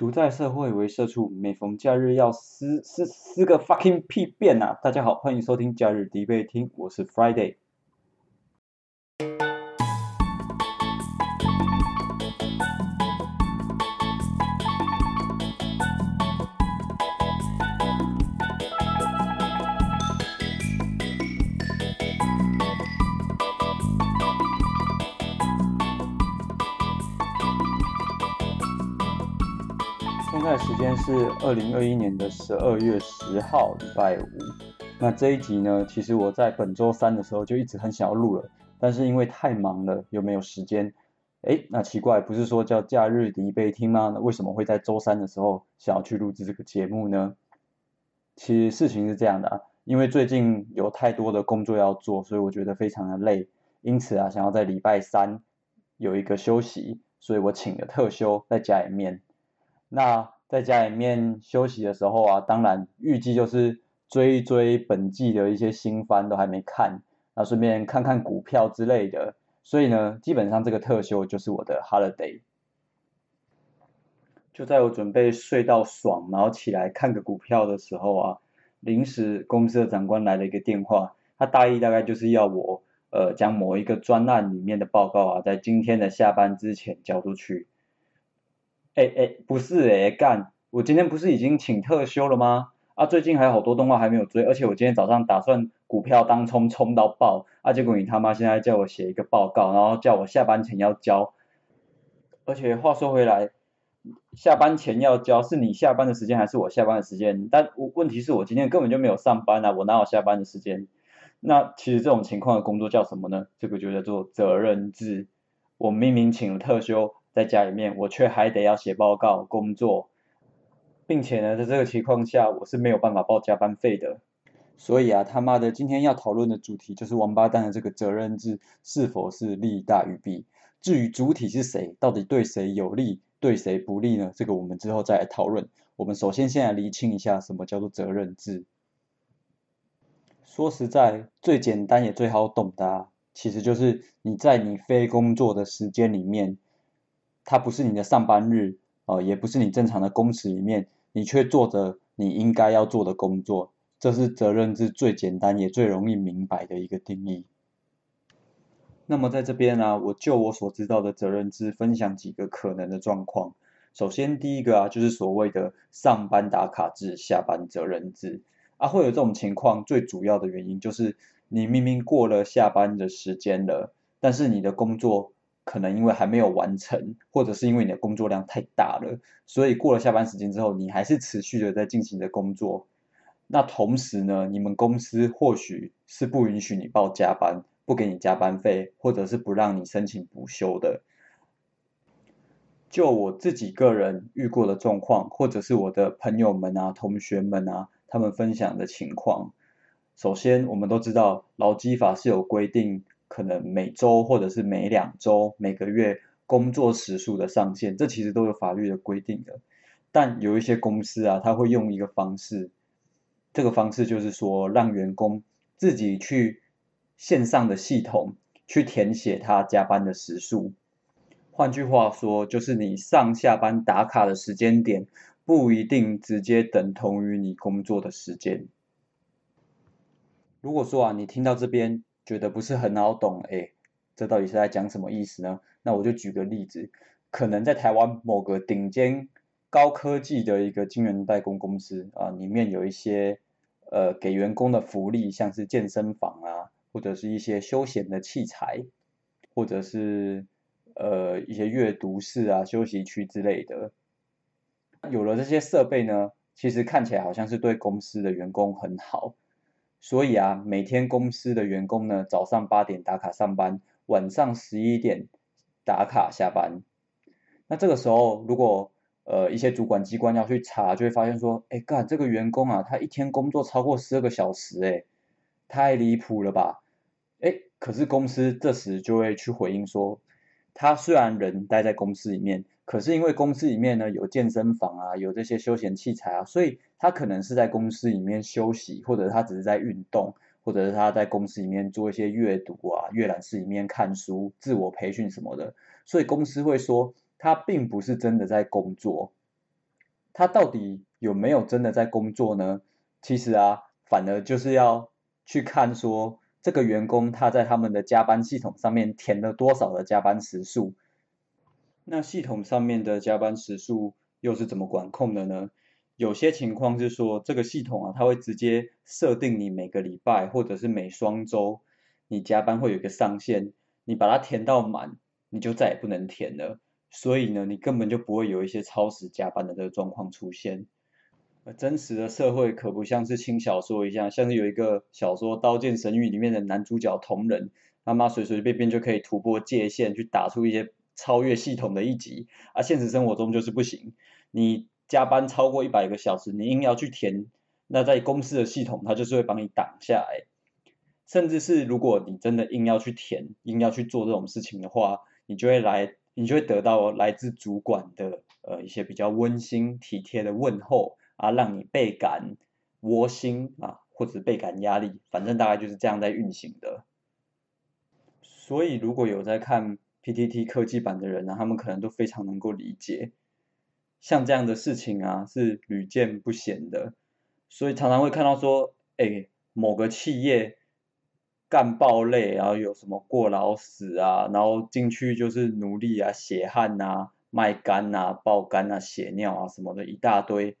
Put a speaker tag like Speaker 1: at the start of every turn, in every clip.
Speaker 1: 独在社会为社畜，每逢假日要撕撕撕个 fucking 屁便啊！大家好，欢迎收听假日迪贝听，我是 Friday。是二零二一年的十二月十号，礼拜五。那这一集呢，其实我在本周三的时候就一直很想要录了，但是因为太忙了，又没有时间。哎，那奇怪，不是说叫假日迪贝听吗？那为什么会在周三的时候想要去录制这个节目呢？其实事情是这样的啊，因为最近有太多的工作要做，所以我觉得非常的累，因此啊，想要在礼拜三有一个休息，所以我请了特休在家里面。那在家里面休息的时候啊，当然预计就是追一追本季的一些新番都还没看，那顺便看看股票之类的。所以呢，基本上这个特休就是我的 holiday。就在我准备睡到爽，然后起来看个股票的时候啊，临时公司的长官来了一个电话，他大意大概就是要我呃将某一个专案里面的报告啊，在今天的下班之前交出去。哎哎，不是哎，干！我今天不是已经请特休了吗？啊，最近还有好多动画还没有追，而且我今天早上打算股票当冲冲到爆，啊，结果你他妈现在叫我写一个报告，然后叫我下班前要交，而且话说回来，下班前要交是你下班的时间还是我下班的时间？但我问题是我今天根本就没有上班啊，我哪有下班的时间？那其实这种情况的工作叫什么呢？这个就叫做责任制。我明明请了特休。在家里面，我却还得要写报告、工作，并且呢，在这个情况下，我是没有办法报加班费的。所以啊，他妈的，今天要讨论的主题就是王八蛋的这个责任制是否是利大于弊。至于主体是谁，到底对谁有利、对谁不利呢？这个我们之后再来讨论。我们首先先来厘清一下，什么叫做责任制。说实在，最简单也最好懂的，其实就是你在你非工作的时间里面。它不是你的上班日，呃，也不是你正常的工时里面，你却做着你应该要做的工作，这是责任制最简单也最容易明白的一个定义。那么在这边呢，我就我所知道的责任制分享几个可能的状况。首先第一个啊，就是所谓的上班打卡制、下班责任制啊，会有这种情况，最主要的原因就是你明明过了下班的时间了，但是你的工作。可能因为还没有完成，或者是因为你的工作量太大了，所以过了下班时间之后，你还是持续的在进行的工作。那同时呢，你们公司或许是不允许你报加班，不给你加班费，或者是不让你申请补休的。就我自己个人遇过的状况，或者是我的朋友们啊、同学们啊，他们分享的情况。首先，我们都知道劳基法是有规定。可能每周或者是每两周、每个月工作时数的上限，这其实都有法律的规定的。但有一些公司啊，他会用一个方式，这个方式就是说，让员工自己去线上的系统去填写他加班的时数。换句话说，就是你上下班打卡的时间点不一定直接等同于你工作的时间。如果说啊，你听到这边。觉得不是很好懂，哎，这到底是在讲什么意思呢？那我就举个例子，可能在台湾某个顶尖高科技的一个晶圆代工公司啊，里面有一些呃给员工的福利，像是健身房啊，或者是一些休闲的器材，或者是呃一些阅读室啊、休息区之类的。有了这些设备呢，其实看起来好像是对公司的员工很好。所以啊，每天公司的员工呢，早上八点打卡上班，晚上十一点打卡下班。那这个时候，如果呃一些主管机关要去查，就会发现说，哎，干这个员工啊，他一天工作超过十二个小时，哎，太离谱了吧？哎，可是公司这时就会去回应说，他虽然人待在公司里面。可是因为公司里面呢有健身房啊，有这些休闲器材啊，所以他可能是在公司里面休息，或者他只是在运动，或者是他在公司里面做一些阅读啊，阅览室里面看书、自我培训什么的。所以公司会说他并不是真的在工作。他到底有没有真的在工作呢？其实啊，反而就是要去看说这个员工他在他们的加班系统上面填了多少的加班时数。那系统上面的加班时数又是怎么管控的呢？有些情况是说，这个系统啊，它会直接设定你每个礼拜或者是每双周，你加班会有一个上限，你把它填到满，你就再也不能填了。所以呢，你根本就不会有一些超时加班的这个状况出现。真实的社会可不像是轻小说一样，像是有一个小说《刀剑神域》里面的男主角同人，他妈随随便便就可以突破界限，去打出一些超越系统的一击。而现实生活中就是不行，你。加班超过一百个小时，你硬要去填，那在公司的系统，它就是会帮你挡下来。甚至是如果你真的硬要去填，硬要去做这种事情的话，你就会来，你就会得到来自主管的呃一些比较温馨体贴的问候啊，让你倍感窝心啊，或者倍感压力，反正大概就是这样在运行的。所以如果有在看 PTT 科技版的人呢，他们可能都非常能够理解。像这样的事情啊，是屡见不鲜的，所以常常会看到说，哎，某个企业干爆累，然后有什么过劳死啊，然后进去就是努力啊，血汗啊，卖肝啊，爆肝啊，血尿啊什么的一大堆，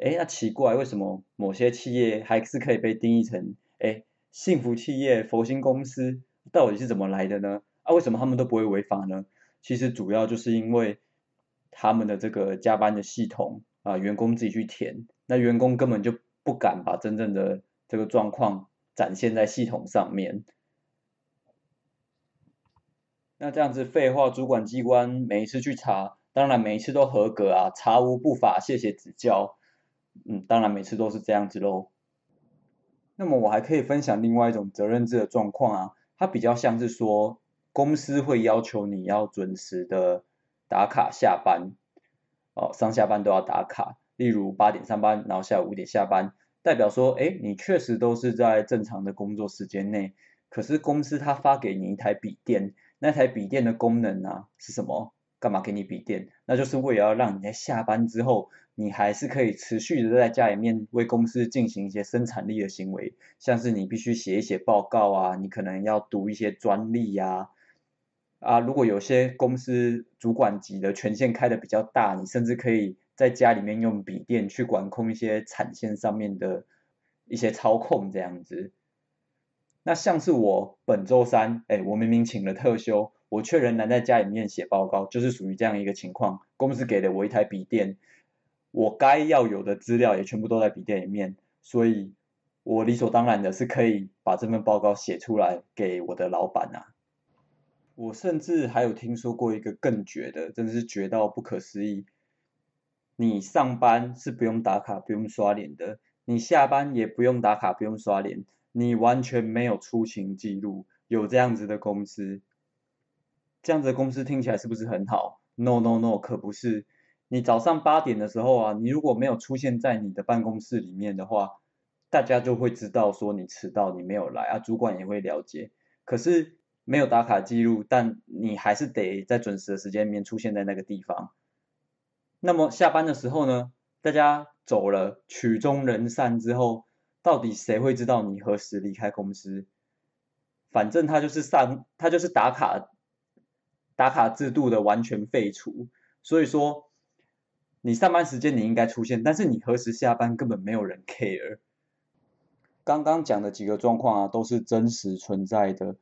Speaker 1: 哎，那奇怪，为什么某些企业还是可以被定义成哎幸福企业、佛心公司，到底是怎么来的呢？啊，为什么他们都不会违法呢？其实主要就是因为。他们的这个加班的系统啊，员工自己去填，那员工根本就不敢把真正的这个状况展现在系统上面。那这样子废话，主管机关每一次去查，当然每一次都合格啊，查无不法，谢谢指教。嗯，当然每次都是这样子喽。那么我还可以分享另外一种责任制的状况啊，它比较像是说公司会要求你要准时的。打卡下班，哦，上下班都要打卡。例如八点上班，然后下午五点下班，代表说，哎，你确实都是在正常的工作时间内。可是公司他发给你一台笔电，那台笔电的功能啊是什么？干嘛给你笔电？那就是为了要让你在下班之后，你还是可以持续的在家里面为公司进行一些生产力的行为，像是你必须写一写报告啊，你可能要读一些专利呀。啊，如果有些公司主管级的权限开的比较大，你甚至可以在家里面用笔电去管控一些产线上面的一些操控这样子。那像是我本周三，哎，我明明请了特休，我却仍然在家里面写报告，就是属于这样一个情况。公司给了我一台笔电，我该要有的资料也全部都在笔电里面，所以我理所当然的是可以把这份报告写出来给我的老板啊。我甚至还有听说过一个更绝的，真的是绝到不可思议。你上班是不用打卡、不用刷脸的，你下班也不用打卡、不用刷脸，你完全没有出勤记录。有这样子的公司，这样子的公司听起来是不是很好？No No No，可不是。你早上八点的时候啊，你如果没有出现在你的办公室里面的话，大家就会知道说你迟到，你没有来啊，主管也会了解。可是。没有打卡记录，但你还是得在准时的时间里面出现在那个地方。那么下班的时候呢？大家走了，曲终人散之后，到底谁会知道你何时离开公司？反正他就是上，他就是打卡，打卡制度的完全废除。所以说，你上班时间你应该出现，但是你何时下班根本没有人 care。刚刚讲的几个状况啊，都是真实存在的。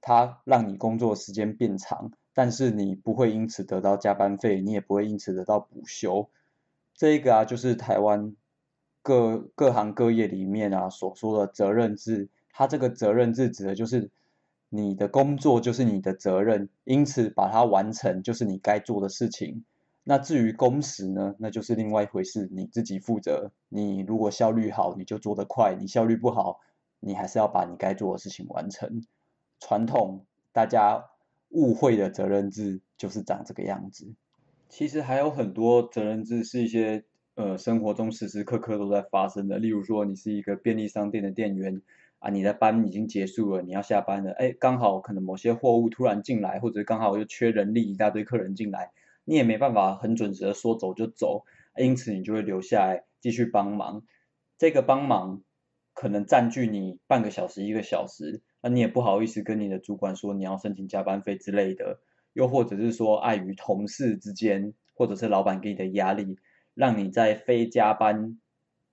Speaker 1: 它让你工作时间变长，但是你不会因此得到加班费，你也不会因此得到补休。这一个啊，就是台湾各各行各业里面啊所说的责任制。它这个责任制指的就是你的工作就是你的责任，因此把它完成就是你该做的事情。那至于工时呢，那就是另外一回事，你自己负责。你如果效率好，你就做得快；你效率不好，你还是要把你该做的事情完成。传统大家误会的责任制就是长这个样子。其实还有很多责任制是一些呃生活中时时刻刻都在发生的。例如说，你是一个便利商店的店员啊，你的班已经结束了，你要下班了，哎，刚好可能某些货物突然进来，或者刚好又缺人力，一大堆客人进来，你也没办法很准时的说走就走因此你就会留下来继续帮忙。这个帮忙可能占据你半个小时、一个小时，那你也不好意思跟你的主管说你要申请加班费之类的，又或者是说碍于同事之间，或者是老板给你的压力，让你在非加班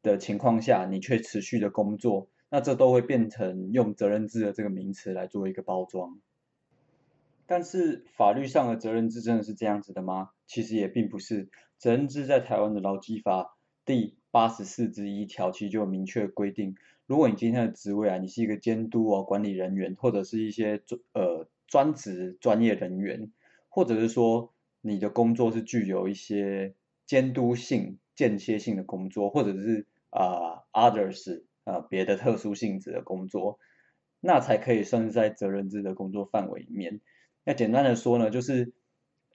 Speaker 1: 的情况下，你却持续的工作。那这都会变成用责任制的这个名词来做一个包装，但是法律上的责任制真的是这样子的吗？其实也并不是。责任制在台湾的劳基法第八十四之一条其实就有明确规定，如果你今天的职位啊，你是一个监督啊管理人员，或者是一些专呃专职专业人员，或者是说你的工作是具有一些监督性、间歇性的工作，或者是啊 others。呃，别的特殊性质的工作，那才可以算是在责任制的工作范围里面。那简单的说呢，就是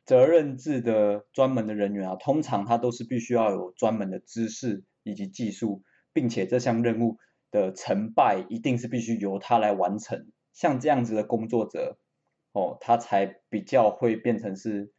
Speaker 1: 责任制的专门的人员啊，通常他都是必须要有专门的知识以及技术，并且这项任务的成败一定是必须由他来完成。像这样子的工作者，哦，他才比较会变成是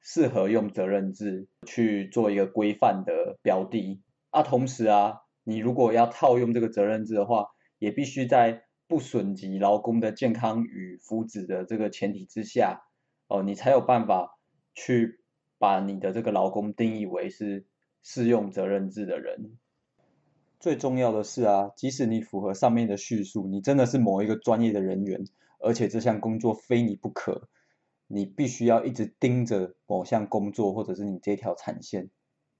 Speaker 1: 适合用责任制去做一个规范的标的啊。同时啊。你如果要套用这个责任制的话，也必须在不损及劳工的健康与福祉的这个前提之下，哦，你才有办法去把你的这个劳工定义为是适用责任制的人。最重要的是啊，即使你符合上面的叙述，你真的是某一个专业的人员，而且这项工作非你不可，你必须要一直盯着某项工作或者是你这条产线。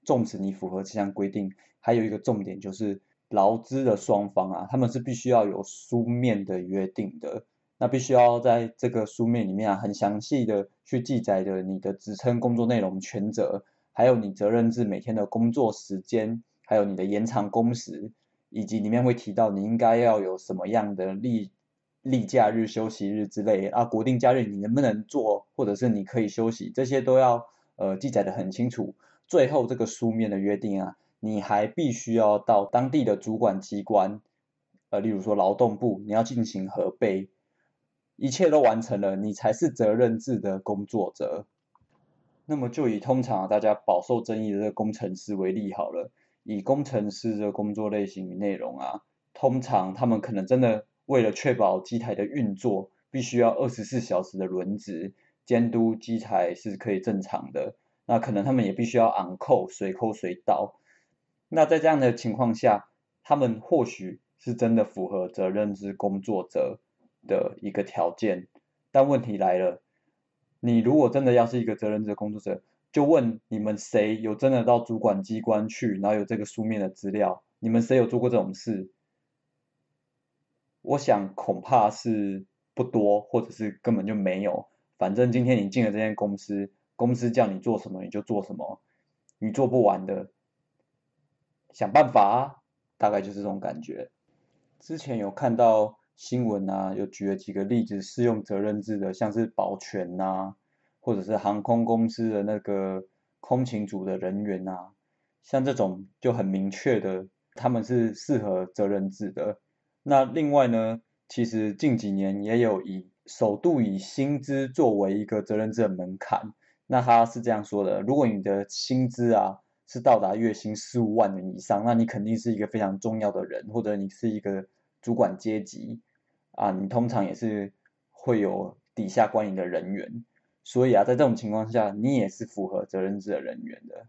Speaker 1: 纵使你符合这项规定，还有一个重点就是劳资的双方啊，他们是必须要有书面的约定的。那必须要在这个书面里面啊，很详细的去记载的你的职称、工作内容、权责，还有你责任制每天的工作时间，还有你的延长工时，以及里面会提到你应该要有什么样的例例假日、休息日之类啊，国定假日你能不能做，或者是你可以休息，这些都要呃记载的很清楚。最后这个书面的约定啊，你还必须要到当地的主管机关，呃，例如说劳动部，你要进行核备，一切都完成了，你才是责任制的工作者。那么就以通常大家饱受争议的这个工程师为例好了，以工程师的工作类型与内容啊，通常他们可能真的为了确保机台的运作，必须要二十四小时的轮值监督机台是可以正常的。那可能他们也必须要昂扣随扣随到，那在这样的情况下，他们或许是真的符合责任制工作者的一个条件，但问题来了，你如果真的要是一个责任制工作者，就问你们谁有真的到主管机关去，然后有这个书面的资料，你们谁有做过这种事？我想恐怕是不多，或者是根本就没有。反正今天你进了这间公司。公司叫你做什么你就做什么，你做不完的，想办法啊，大概就是这种感觉。之前有看到新闻啊，有举了几个例子，适用责任制的，像是保全呐，或者是航空公司的那个空勤组的人员呐，像这种就很明确的，他们是适合责任制的。那另外呢，其实近几年也有以首度以薪资作为一个责任制的门槛。那他是这样说的：如果你的薪资啊是到达月薪四五万元以上，那你肯定是一个非常重要的人，或者你是一个主管阶级啊，你通常也是会有底下管理的人员，所以啊，在这种情况下，你也是符合责任制的人员的。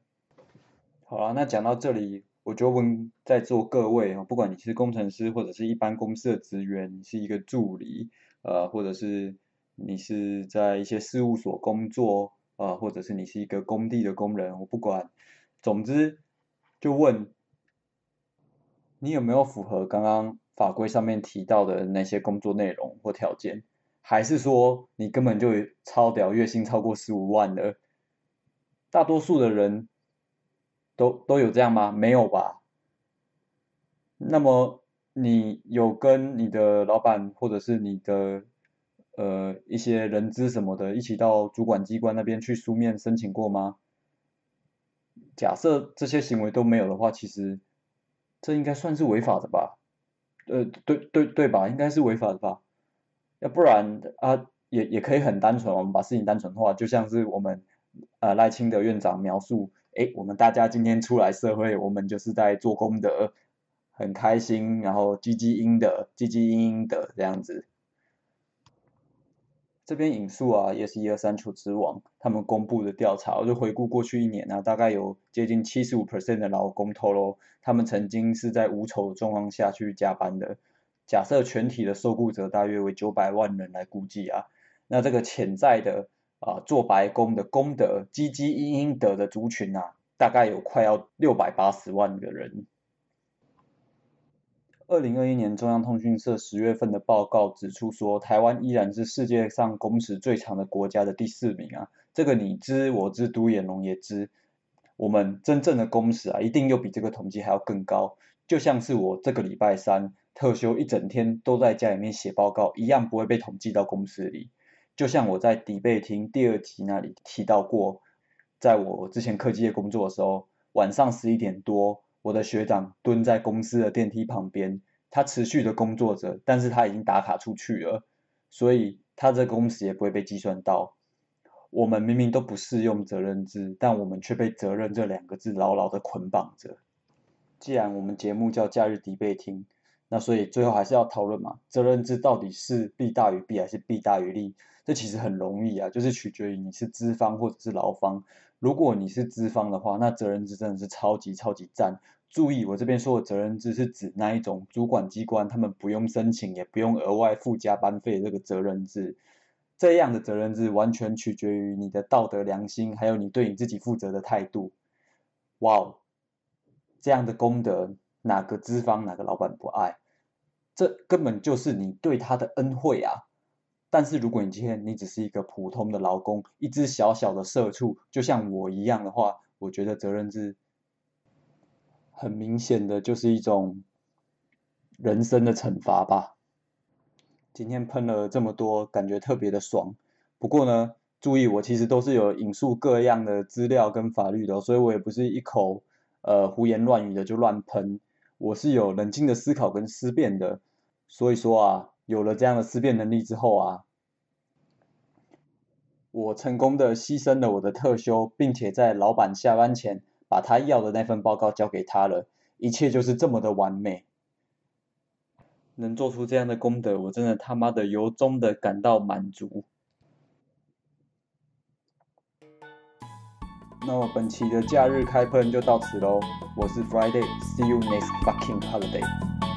Speaker 1: 好了，那讲到这里，我就问在座各位啊，不管你是工程师或者是一般公司的职员，你是一个助理，呃，或者是你是在一些事务所工作。啊，或者是你是一个工地的工人，我不管，总之就问你有没有符合刚刚法规上面提到的那些工作内容或条件，还是说你根本就超屌，月薪超过十五万的？大多数的人都都有这样吗？没有吧？那么你有跟你的老板或者是你的？呃，一些人资什么的，一起到主管机关那边去书面申请过吗？假设这些行为都没有的话，其实这应该算是违法的吧？呃，对对对吧？应该是违法的吧？要不然啊，也也可以很单纯，我们把事情单纯化，就像是我们呃赖清德院长描述哎，我们大家今天出来社会，我们就是在做功德，很开心，然后积积阴德，积积阴阴德这样子。这边引述啊，也是一二三求职网他们公布的调查，我就回顾过去一年啊，大概有接近七十五 percent 的劳工透露，他们曾经是在无酬的状况下去加班的。假设全体的受雇者大约为九百万人来估计啊，那这个潜在的啊做白工的功德积积阴阴德的族群啊，大概有快要六百八十万个人。二零二一年中央通讯社十月份的报告指出说，台湾依然是世界上工时最长的国家的第四名啊，这个你知我知，独眼龙也知，我们真正的工时啊，一定又比这个统计还要更高。就像是我这个礼拜三特休一整天都在家里面写报告，一样不会被统计到公司里。就像我在底背厅第二集那里提到过，在我之前科技业工作的时候，晚上十一点多。我的学长蹲在公司的电梯旁边，他持续的工作着，但是他已经打卡出去了，所以他这工时也不会被计算到。我们明明都不适用责任制，但我们却被责任这两个字牢牢的捆绑着。既然我们节目叫假日敌备听，那所以最后还是要讨论嘛，责任制到底是弊大于弊还是弊大于利？这其实很容易啊，就是取决于你是资方或者是劳方。如果你是资方的话，那责任制真的是超级超级赞。注意，我这边说的责任制是指那一种主管机关他们不用申请也不用额外付加班费这个责任制。这样的责任制完全取决于你的道德良心，还有你对你自己负责的态度。哇哦，这样的功德哪个资方哪个老板不爱？这根本就是你对他的恩惠啊！但是如果你今天你只是一个普通的劳工，一只小小的社畜，就像我一样的话，我觉得责任制很明显的就是一种人生的惩罚吧。今天喷了这么多，感觉特别的爽。不过呢，注意我其实都是有引述各样的资料跟法律的，所以我也不是一口呃胡言乱语的就乱喷，我是有冷静的思考跟思辨的。所以说啊。有了这样的思辨能力之后啊，我成功的牺牲了我的特休，并且在老板下班前把他要的那份报告交给他了，一切就是这么的完美。能做出这样的功德，我真的他妈的由衷的感到满足。那么本期的假日开喷就到此喽，我是 Friday，See you next fucking holiday。